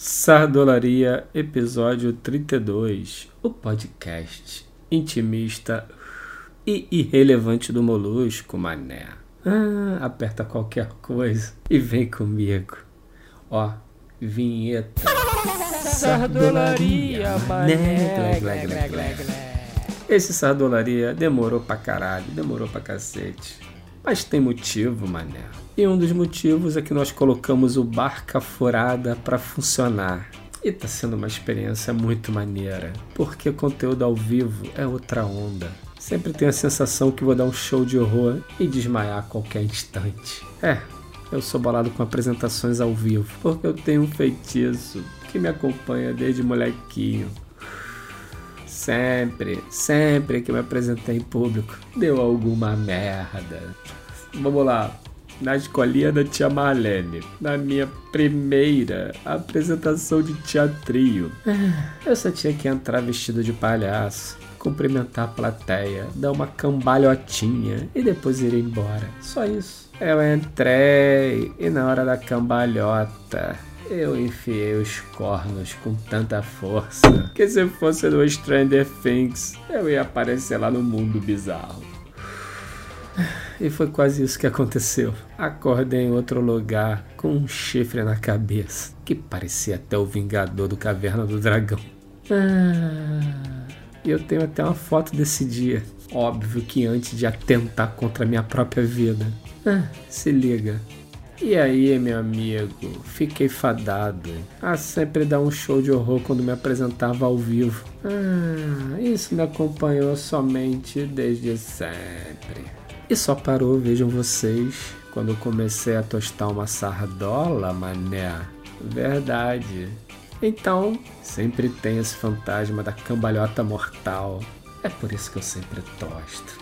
Sardolaria, episódio 32, o podcast intimista e irrelevante do Molusco, mané. Ah, aperta qualquer coisa e vem comigo. Ó, vinheta. Sardolaria, mané. Glé, glé, glé, glé. Esse Sardolaria demorou pra caralho, demorou pra cacete. Mas tem motivo, mané. E um dos motivos é que nós colocamos o Barca Furada para funcionar. E tá sendo uma experiência muito maneira, porque conteúdo ao vivo é outra onda. Sempre tenho a sensação que vou dar um show de horror e desmaiar a qualquer instante. É, eu sou bolado com apresentações ao vivo, porque eu tenho um feitiço que me acompanha desde molequinho. Sempre, sempre que me apresentei em público, deu alguma merda. Vamos lá, na escolinha da tia Marlene, na minha primeira apresentação de teatrinho. Eu só tinha que entrar vestido de palhaço, cumprimentar a plateia, dar uma cambalhotinha e depois ir embora. Só isso. Eu entrei e na hora da cambalhota eu enfiei os cornos com tanta força que se fosse no Stranger Things eu ia aparecer lá no mundo bizarro. E foi quase isso que aconteceu. Acordei em outro lugar com um chifre na cabeça, que parecia até o Vingador do Caverna do Dragão. Ah, eu tenho até uma foto desse dia. Óbvio que antes de atentar contra a minha própria vida. Ah, se liga. E aí, meu amigo, fiquei fadado a sempre dar um show de horror quando me apresentava ao vivo. Ah, isso me acompanhou somente desde sempre. E só parou, vejam vocês, quando eu comecei a tostar uma sardola, mané. Verdade. Então, sempre tem esse fantasma da cambalhota mortal. É por isso que eu sempre tosto.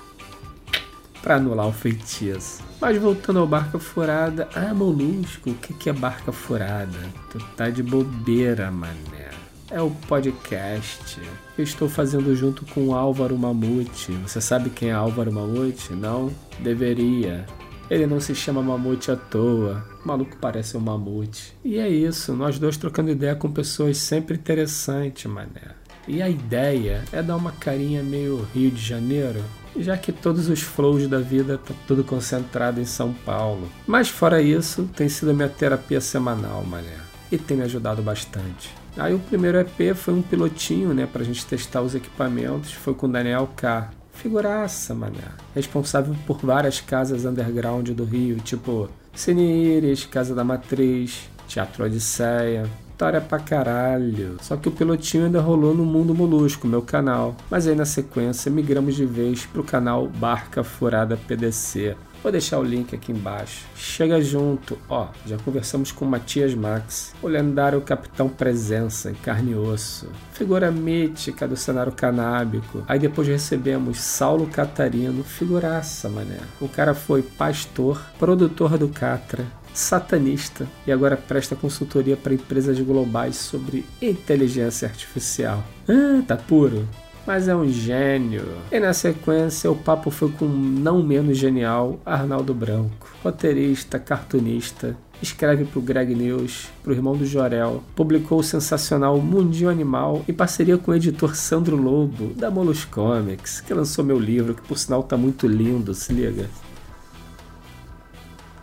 Pra anular o feitiço. Mas voltando ao Barca Furada. Ah, Molusco, o que, é Barca Furada? Tu tá de bobeira, mané. É o podcast que eu estou fazendo junto com o Álvaro Mamute. Você sabe quem é Álvaro Mamute? Não? Deveria. Ele não se chama Mamute à toa. O maluco parece um mamute. E é isso, nós dois trocando ideia com pessoas sempre interessantes, mané. E a ideia é dar uma carinha meio Rio de Janeiro, já que todos os flows da vida tá tudo concentrado em São Paulo. Mas fora isso, tem sido minha terapia semanal, mané. E tem me ajudado bastante. Aí o primeiro EP foi um pilotinho, né, pra gente testar os equipamentos, foi com o Daniel K. Figuraça, mané. Responsável por várias casas underground do Rio, tipo Cine Iris, Casa da Matriz, Teatro Odisseia, História pra caralho. Só que o pilotinho ainda rolou no Mundo Molusco, meu canal. Mas aí na sequência migramos de vez pro canal Barca Furada PDC. Vou deixar o link aqui embaixo. Chega junto, ó. Já conversamos com Matias Max, o lendário Capitão Presença em carne e osso, figura mítica do cenário canábico. Aí depois recebemos Saulo Catarino, figuraça, mané. O cara foi pastor, produtor do Catra, satanista e agora presta consultoria para empresas globais sobre inteligência artificial. Ah, tá puro. Mas é um gênio. E na sequência, o papo foi com não menos genial Arnaldo Branco, roteirista, cartunista, escreve para o Greg News, para o irmão do Jorel, publicou o sensacional Mundinho Animal em parceria com o editor Sandro Lobo, da Molus Comics, que lançou meu livro, que por sinal tá muito lindo, se liga.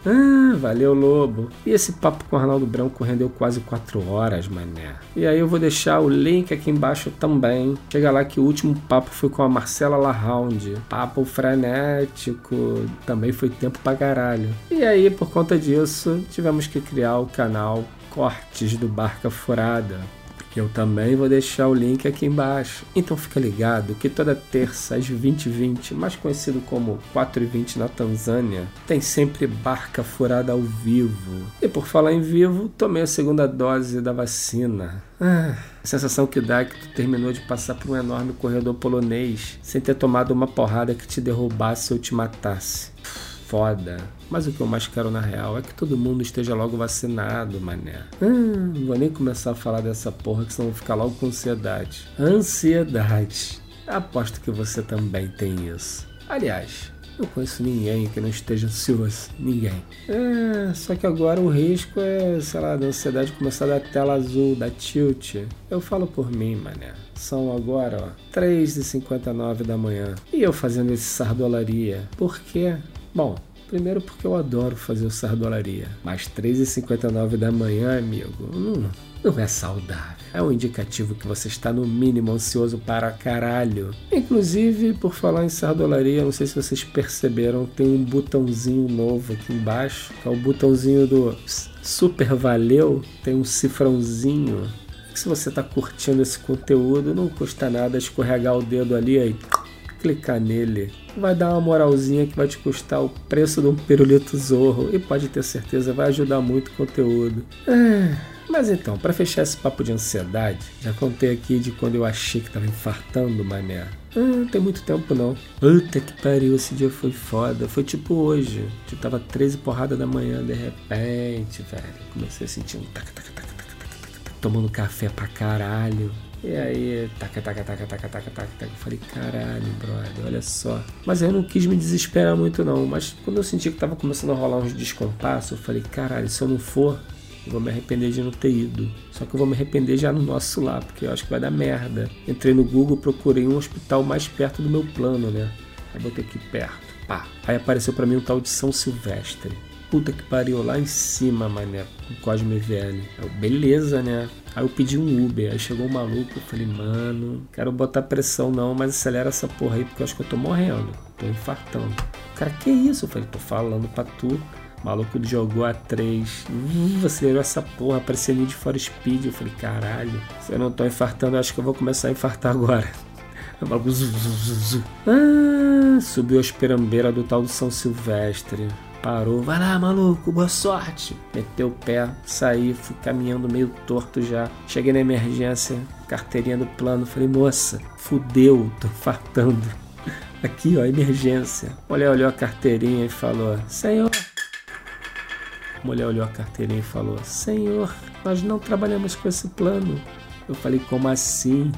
Ah, valeu, Lobo. E esse papo com o Arnaldo Branco rendeu quase 4 horas, mané. E aí eu vou deixar o link aqui embaixo também. Chega lá que o último papo foi com a Marcela Lahound. Papo frenético, também foi tempo pra caralho. E aí, por conta disso, tivemos que criar o canal Cortes do Barca Furada eu também vou deixar o link aqui embaixo. Então fica ligado que toda terça às 20h20, mais conhecido como 4h20 na Tanzânia, tem sempre barca furada ao vivo. E por falar em vivo, tomei a segunda dose da vacina. Ah, a sensação que dá é que tu terminou de passar por um enorme corredor polonês sem ter tomado uma porrada que te derrubasse ou te matasse foda. Mas o que eu mais quero na real é que todo mundo esteja logo vacinado, mané. Ah, não vou nem começar a falar dessa porra, que senão vou ficar logo com ansiedade. Ansiedade. Aposto que você também tem isso. Aliás, Não conheço ninguém que não esteja ansioso. Ninguém. É, só que agora o risco é, sei lá, da ansiedade começar da tela azul, da tilt. Eu falo por mim, mané. São agora, ó, 3h59 da manhã. E eu fazendo esse sardolaria. Por quê? Bom, Primeiro porque eu adoro fazer o sardolaria. Mas 3h59 da manhã, amigo, não, não é saudável. É um indicativo que você está no mínimo ansioso para caralho. Inclusive, por falar em sardolaria, não sei se vocês perceberam, tem um botãozinho novo aqui embaixo, que é o botãozinho do Super Valeu, tem um cifrãozinho. Se você está curtindo esse conteúdo, não custa nada escorregar o dedo ali aí clicar nele. Vai dar uma moralzinha que vai te custar o preço de um pirulito zorro e pode ter certeza vai ajudar muito o conteúdo. Ah, mas então, para fechar esse papo de ansiedade, já contei aqui de quando eu achei que tava infartando, mané. Não tem muito tempo não. Puta que pariu, esse dia foi foda. Foi tipo hoje. Eu tava 13 porrada da manhã, de repente, velho. Comecei a sentir um tac, tac, tac, tac, tac, tac, tac, tomando café pra caralho. E aí, taca, taca, taca, taca, taca, taca, taca. Eu falei, caralho, brother, olha só. Mas eu não quis me desesperar muito, não. Mas quando eu senti que tava começando a rolar uns descompassos, eu falei, caralho, se eu não for, eu vou me arrepender de não ter ido. Só que eu vou me arrepender já no nosso lá, porque eu acho que vai dar merda. Entrei no Google, procurei um hospital mais perto do meu plano, né? Aí botei aqui perto. Pá. Aí apareceu para mim um tal de São Silvestre. Puta que pariu, lá em cima, mané, com Cosme Velho. Eu, beleza, né? Aí eu pedi um Uber, aí chegou um maluco, eu falei, mano, quero botar pressão não, mas acelera essa porra aí, porque eu acho que eu tô morrendo, tô infartando. O cara, que isso? Eu falei, tô falando pra tu. O maluco jogou a 3, uh, acelerou essa porra, parecia de fora speed. Eu falei, caralho, se eu não tô infartando, eu acho que eu vou começar a infartar agora. O maluco zu, zu, zu, Ah, subiu a esperambeira do tal do São Silvestre parou, vai lá, maluco, boa sorte. Meteu o pé, saí, fui caminhando meio torto já. Cheguei na emergência, carteirinha do plano, falei, moça, fudeu, tô fartando. Aqui, ó, emergência. Mulher olhou a carteirinha e falou, senhor. Mulher olhou a carteirinha e falou, senhor, nós não trabalhamos com esse plano. Eu falei, como assim?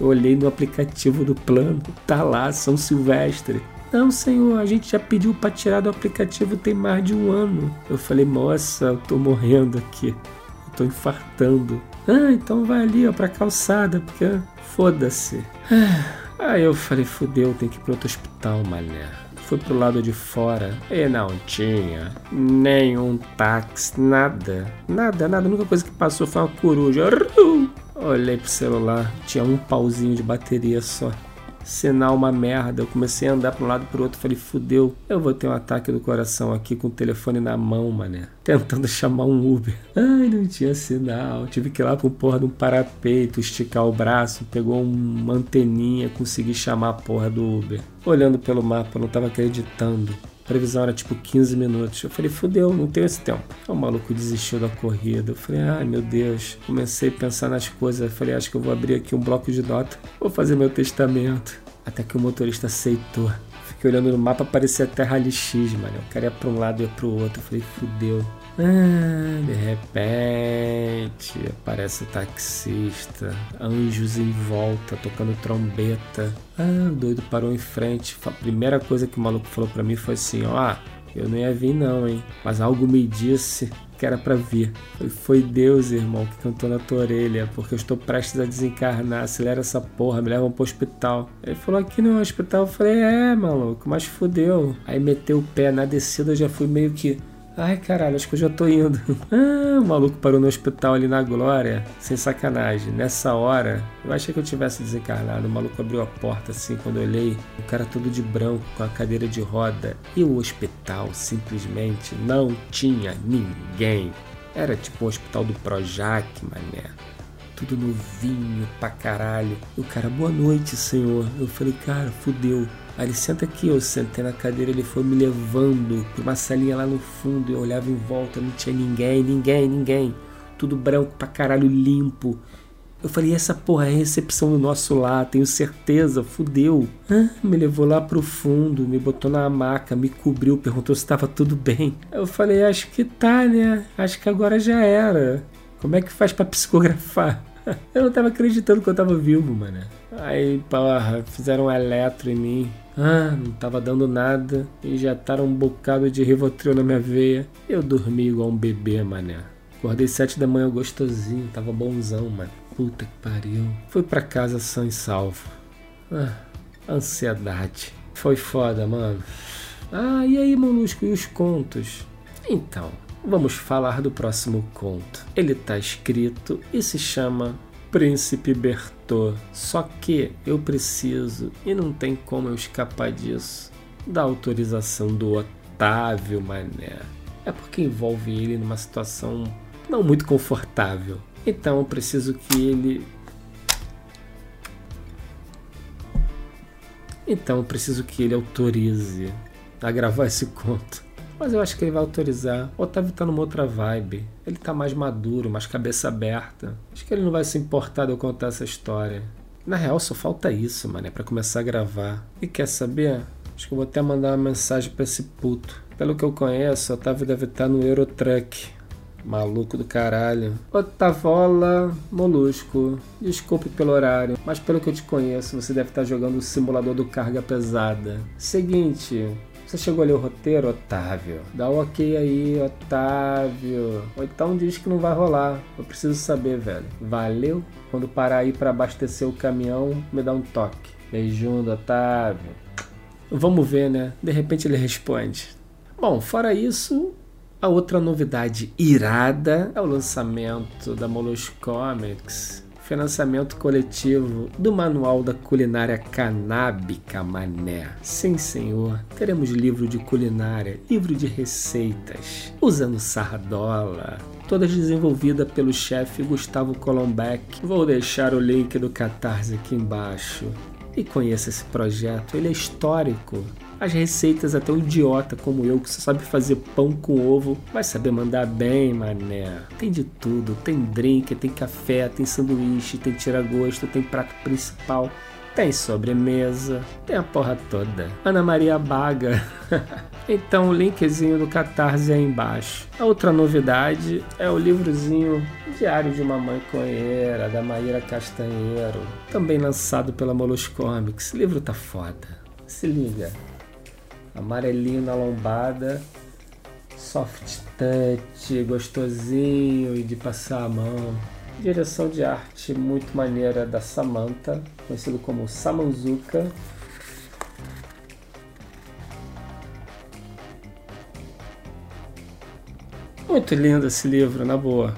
Eu olhei no aplicativo do plano, tá lá, São Silvestre. Não, senhor, a gente já pediu para tirar do aplicativo tem mais de um ano. Eu falei, moça, eu tô morrendo aqui. Eu tô infartando. Ah, então vai ali, ó, pra calçada, porque foda-se. Aí eu falei, fudeu, tem que ir pro outro hospital, mané. Fui pro lado de fora e não tinha nenhum táxi, nada. Nada, nada. A única coisa que passou foi uma coruja. Olhei pro celular, tinha um pauzinho de bateria só sinal uma merda. Eu comecei a andar para um lado para o outro. Falei, fudeu, eu vou ter um ataque do coração aqui com o telefone na mão, mané. Tentando chamar um Uber. Ai, não tinha sinal. Tive que ir lá pro porra de um parapeito, esticar o braço, pegou uma anteninha, consegui chamar a porra do Uber. Olhando pelo mapa, não tava acreditando. Previsão era tipo 15 minutos. Eu falei, fudeu, não tenho esse tempo. O maluco desistiu da corrida. Eu falei, ai meu Deus. Comecei a pensar nas coisas. Eu falei, acho que eu vou abrir aqui um bloco de nota. Vou fazer meu testamento. Até que o motorista aceitou. Fiquei olhando no mapa, parecia terra LX, mano. O cara ia pra um lado e ia pro outro. Eu falei, fudeu. Ah, de repente aparece o taxista, anjos em volta, tocando trombeta. Ah, doido parou em frente. A primeira coisa que o maluco falou para mim foi assim: ó, eu não ia vir não, hein? Mas algo me disse que era para vir. Foi, Deus, irmão, que cantou na tua orelha, porque eu estou prestes a desencarnar. Acelera essa porra, me levam pro hospital. Ele falou: aqui no hospital. Eu falei: é, maluco, mas fudeu. Aí meteu o pé na descida, eu já fui meio que Ai, caralho, acho que eu já tô indo. Ah, o maluco parou no hospital ali na Glória, sem sacanagem. Nessa hora, eu achei que eu tivesse desencarnado. O maluco abriu a porta assim, quando eu olhei, o cara todo de branco, com a cadeira de roda. E o hospital simplesmente não tinha ninguém. Era tipo o hospital do Projac, mané. Tudo novinho pra caralho. O cara, boa noite, senhor. Eu falei, cara, fudeu. Aí ele senta aqui, eu sentei na cadeira, ele foi me levando para uma salinha lá no fundo, eu olhava em volta, não tinha ninguém, ninguém, ninguém. Tudo branco pra caralho, limpo. Eu falei, essa porra é recepção do nosso lar, tenho certeza, fudeu. Ah, me levou lá pro fundo, me botou na maca, me cobriu, perguntou se estava tudo bem. Eu falei, acho que tá, né? Acho que agora já era. Como é que faz para psicografar? Eu não tava acreditando que eu tava vivo, mano. Aí, porra, fizeram um eletro em mim. Ah, não tava dando nada. Injetaram um bocado de Rivotril na minha veia. Eu dormi igual um bebê, mané. Acordei sete da manhã gostosinho, tava bonzão, mano. Puta que pariu. Fui pra casa sã e salvo. Ah, ansiedade. Foi foda, mano. Ah, e aí, Molusco, e os contos? Então, vamos falar do próximo conto. Ele tá escrito e se chama Príncipe Bertô. Só que eu preciso, e não tem como eu escapar disso, da autorização do Otávio Mané. É porque envolve ele numa situação não muito confortável. Então eu preciso que ele. Então eu preciso que ele autorize a gravar esse conto. Mas eu acho que ele vai autorizar. O Otávio tá numa outra vibe. Ele tá mais maduro, mais cabeça aberta. Acho que ele não vai se importar de eu contar essa história. Na real, só falta isso, mano, é pra começar a gravar. E quer saber? Acho que eu vou até mandar uma mensagem pra esse puto. Pelo que eu conheço, o Otávio deve estar no Eurotruck. Maluco do caralho. Otavola Molusco. Desculpe pelo horário, mas pelo que eu te conheço, você deve estar jogando o simulador do carga pesada. Seguinte, você chegou ali o roteiro, Otávio? Dá o um ok aí, Otávio. Ou então diz que não vai rolar. Eu preciso saber, velho. Valeu? Quando parar aí para abastecer o caminhão, me dá um toque. Beijão Otávio. Vamos ver, né? De repente ele responde. Bom, fora isso, a outra novidade irada é o lançamento da Molos Comics, financiamento coletivo do Manual da Culinária Canábica Mané. Sim, senhor, teremos livro de culinária, livro de receitas, usando sardola, todas desenvolvida pelo chefe Gustavo Colombeck. Vou deixar o link do Catarse aqui embaixo. E conheça esse projeto, ele é histórico as receitas até um idiota como eu, que só sabe fazer pão com ovo, vai saber mandar bem, mané. Tem de tudo, tem drink, tem café, tem sanduíche, tem tira-gosto, tem prato principal. Tem sobremesa, tem a porra toda. Ana Maria Baga. então o linkzinho do Catarse aí embaixo. A outra novidade é o livrozinho Diário de uma Coeira, da Maíra Castanheiro. Também lançado pela Molos Comics. O livro tá foda. Se liga amarelinho na lombada, soft touch, gostosinho e de passar a mão. Direção de arte muito maneira da Samantha, conhecido como Samanzuka. Muito lindo esse livro, na boa.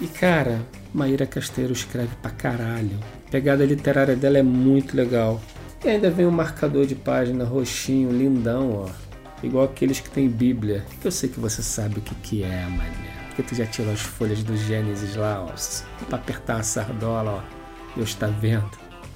E cara, Maíra Casteiro escreve pra caralho. A pegada literária dela é muito legal. E ainda vem um marcador de página roxinho, lindão, ó. Igual aqueles que tem Bíblia. Que eu sei que você sabe o que, que é, mané. Porque tu já tirou as folhas do Gênesis lá, ó. Pra apertar a sardola, ó. Deus está vendo.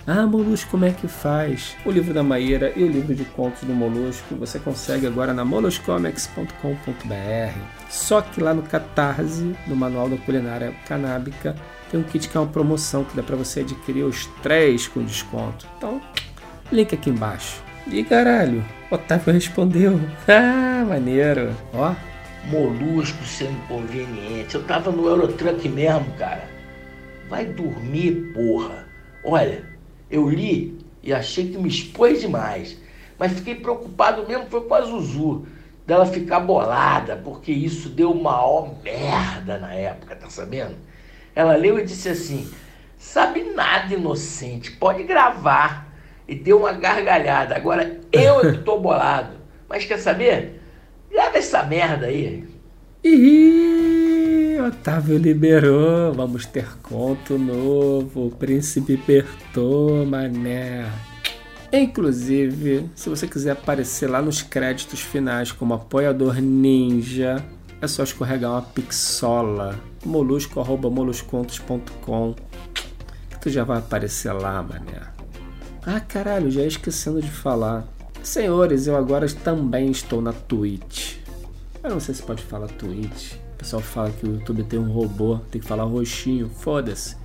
Ah, Molusco, como é que faz? O livro da Maíra e o livro de contos do Molusco você consegue agora na moluscomics.com.br. Só que lá no Catarse, no Manual da Culinária Canábica, tem um kit que é uma promoção que dá para você adquirir os três com desconto. Então, Link aqui embaixo. E caralho, Otávio respondeu. Ah, maneiro. Ó. Molusco sendo inconveniente. Eu tava no Eurotruck mesmo, cara. Vai dormir, porra. Olha, eu li e achei que me expôs demais. Mas fiquei preocupado mesmo foi com a Zuzu. Dela ficar bolada, porque isso deu maior merda na época, tá sabendo? Ela leu e disse assim: Sabe nada, inocente, pode gravar e deu uma gargalhada. Agora eu é que tô bolado. Mas quer saber? Leva essa merda aí. Ih, Otávio liberou. Vamos ter conto novo. O príncipe apertou, mané. Inclusive, se você quiser aparecer lá nos créditos finais como apoiador ninja, é só escorregar uma pixola molusco.moluscontos.com que tu já vai aparecer lá, mané. Ah, caralho, já esquecendo de falar. Senhores, eu agora também estou na Twitch. Eu não sei se pode falar Twitch. O pessoal fala que o YouTube tem um robô, tem que falar roxinho. Foda-se.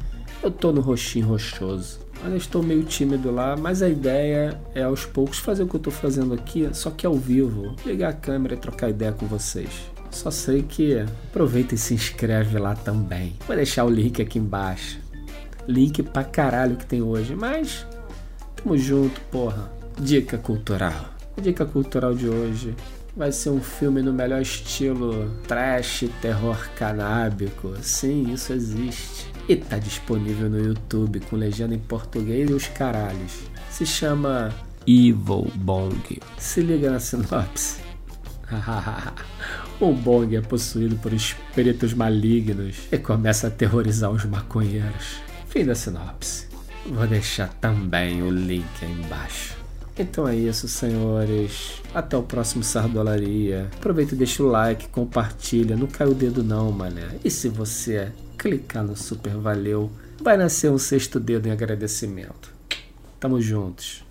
Eu tô no roxinho rochoso. Olha, estou meio tímido lá, mas a ideia é aos poucos fazer o que eu tô fazendo aqui, só que ao vivo. Ligar a câmera e trocar ideia com vocês. Só sei que aproveita e se inscreve lá também. Vou deixar o link aqui embaixo. Link pra caralho que tem hoje, mas Tamo junto, porra. Dica cultural. A dica cultural de hoje vai ser um filme no melhor estilo trash, terror canábico. Sim, isso existe. E tá disponível no YouTube com legenda em português e os caralhos. Se chama Evil Bong. Se liga na sinopse. o Bong é possuído por espíritos malignos e começa a aterrorizar os maconheiros. Fim da sinopse. Vou deixar também o link aí embaixo. Então é isso, senhores. Até o próximo Sardolaria. Aproveita e deixa o like, compartilha. Não cai o dedo não, mané. E se você clicar no super valeu, vai nascer um sexto dedo em agradecimento. Tamo juntos.